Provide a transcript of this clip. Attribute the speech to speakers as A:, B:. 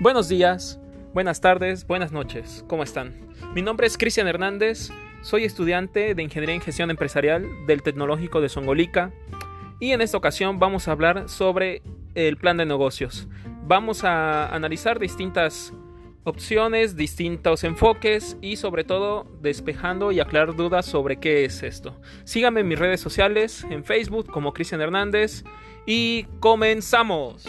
A: Buenos días, buenas tardes, buenas noches, ¿cómo están? Mi nombre es Cristian Hernández, soy estudiante de Ingeniería en Gestión Empresarial del Tecnológico de Songolica y en esta ocasión vamos a hablar sobre el plan de negocios. Vamos a analizar distintas opciones, distintos enfoques y sobre todo despejando y aclarar dudas sobre qué es esto. Síganme en mis redes sociales, en Facebook como Cristian Hernández y comenzamos.